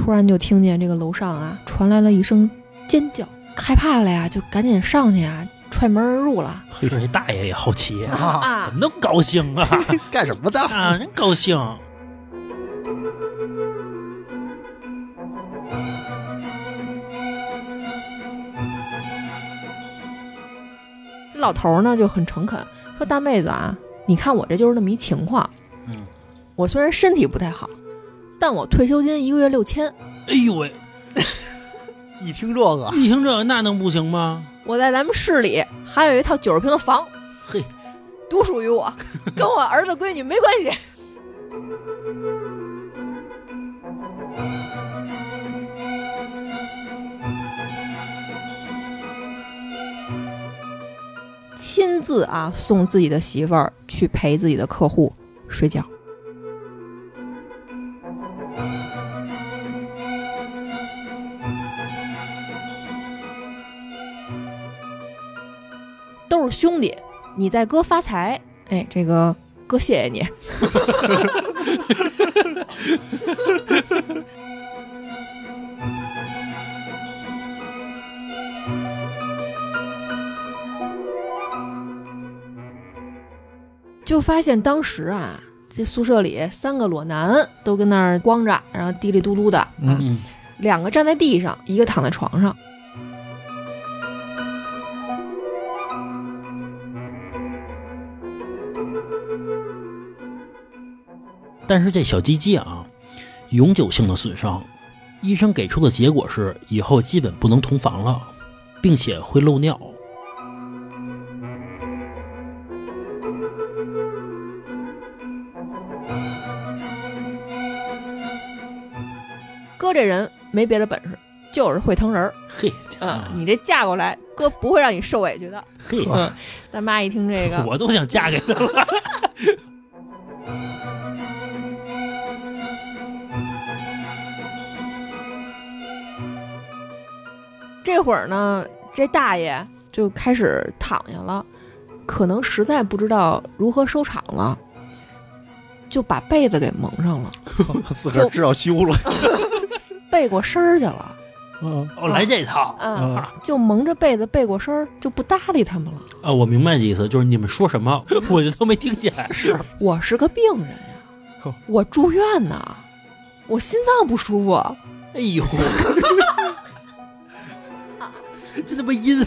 突然就听见这个楼上啊传来了一声尖叫，害怕了呀，就赶紧上去啊，踹门而入了这这大爷也好奇，啊，啊怎么那么高兴啊？干什么的？啊，真高兴。老头儿呢就很诚恳，说：“大妹子啊，你看我这就是那么一情况。嗯，我虽然身体不太好，但我退休金一个月六千，哎呦喂，一听这个，一听这个那能不行吗？我在咱们市里还有一套九十平的房，嘿，独属于我，跟我儿子闺女没关系。”亲自啊送自己的媳妇儿去陪自己的客户睡觉。都是兄弟，你在哥发财，哎，这个哥谢谢你。就发现当时啊，这宿舍里三个裸男都跟那儿光着，然后嘀里嘟嘟的，嗯嗯，两个站在地上，一个躺在床上。但是这小鸡鸡啊，永久性的损伤，医生给出的结果是以后基本不能同房了，并且会漏尿。哥这人没别的本事，就是会疼人儿。嘿，嗯，你这嫁过来，哥不会让你受委屈的。嘿，嗯，大妈一听这个，我都想嫁给他了。这会儿呢，这大爷就开始躺下了，可能实在不知道如何收场了，就把被子给蒙上了，自个儿知道羞了。背过身儿去了。嗯，哦，来这套嗯，嗯就蒙着被子背过身儿，就不搭理他们了。啊！我明白这意思，就是你们说什么，我就都没听见。是，我是个病人呀呵，我住院呢，我心脏不舒服。哎呦，真他妈阴！